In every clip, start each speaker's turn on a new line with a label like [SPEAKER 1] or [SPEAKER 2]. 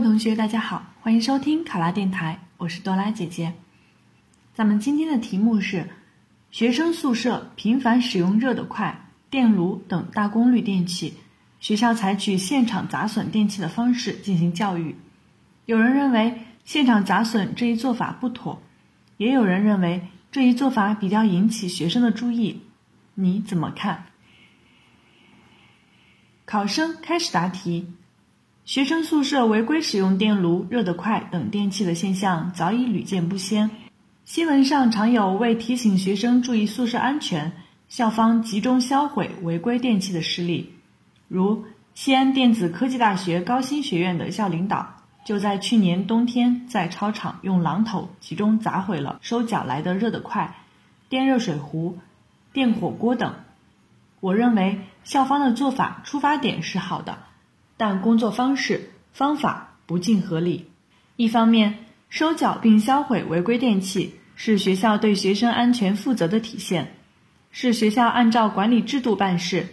[SPEAKER 1] 位同学，大家好，欢迎收听卡拉电台，我是多拉姐姐。咱们今天的题目是：学生宿舍频繁使用热得快、电炉等大功率电器，学校采取现场砸损电器的方式进行教育。有人认为现场砸损这一做法不妥，也有人认为这一做法比较引起学生的注意。你怎么看？考生开始答题。学生宿舍违规使用电炉、热得快等电器的现象早已屡见不鲜。新闻上常有为提醒学生注意宿舍安全，校方集中销毁违规电器的事例。如西安电子科技大学高新学院的校领导，就在去年冬天在操场用榔头集中砸毁了收缴来的热得快、电热水壶、电火锅等。我认为校方的做法出发点是好的。但工作方式方法不尽合理。一方面，收缴并销毁违规电器是学校对学生安全负责的体现，是学校按照管理制度办事、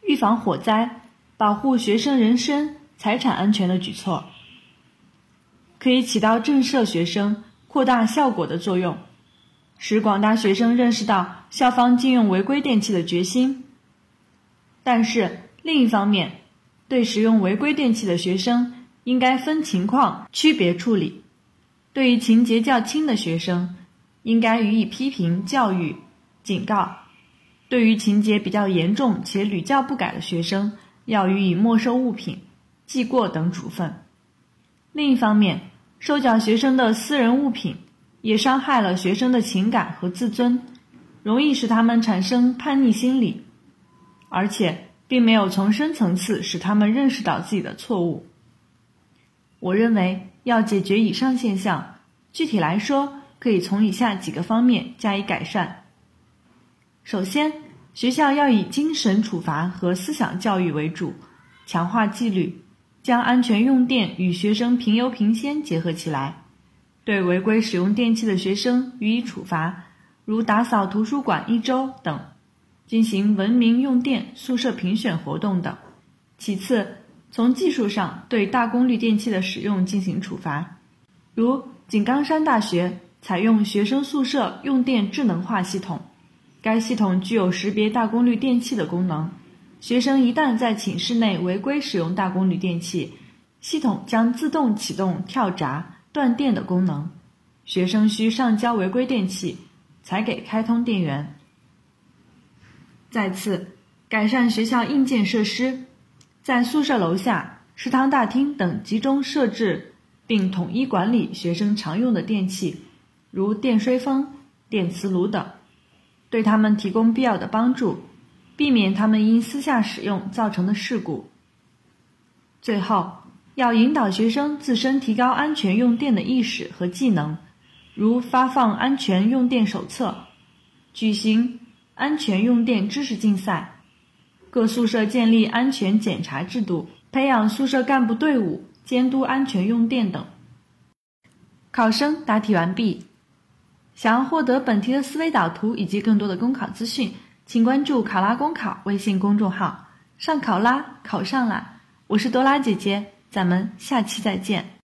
[SPEAKER 1] 预防火灾、保护学生人身财产安全的举措，可以起到震慑学生、扩大效果的作用，使广大学生认识到校方禁用违规电器的决心。但是另一方面，对使用违规电器的学生，应该分情况区别处理。对于情节较轻的学生，应该予以批评教育、警告；对于情节比较严重且屡教不改的学生，要予以没收物品、记过等处分。另一方面，收缴学生的私人物品，也伤害了学生的情感和自尊，容易使他们产生叛逆心理，而且。并没有从深层次使他们认识到自己的错误。我认为要解决以上现象，具体来说，可以从以下几个方面加以改善。首先，学校要以精神处罚和思想教育为主，强化纪律，将安全用电与学生评优评先结合起来，对违规使用电器的学生予以处罚，如打扫图书馆一周等。进行文明用电宿舍评选活动等。其次，从技术上对大功率电器的使用进行处罚，如井冈山大学采用学生宿舍用电智能化系统，该系统具有识别大功率电器的功能。学生一旦在寝室内违规使用大功率电器，系统将自动启动跳闸断电的功能，学生需上交违规电器，才给开通电源。再次改善学校硬件设施，在宿舍楼下、食堂大厅等集中设置并统一管理学生常用的电器，如电吹风、电磁炉等，对他们提供必要的帮助，避免他们因私下使用造成的事故。最后，要引导学生自身提高安全用电的意识和技能，如发放安全用电手册，举行。安全用电知识竞赛，各宿舍建立安全检查制度，培养宿舍干部队伍，监督安全用电等。考生答题完毕。想要获得本题的思维导图以及更多的公考资讯，请关注“考拉公考”微信公众号。上考拉，考上啦！我是多拉姐姐，咱们下期再见。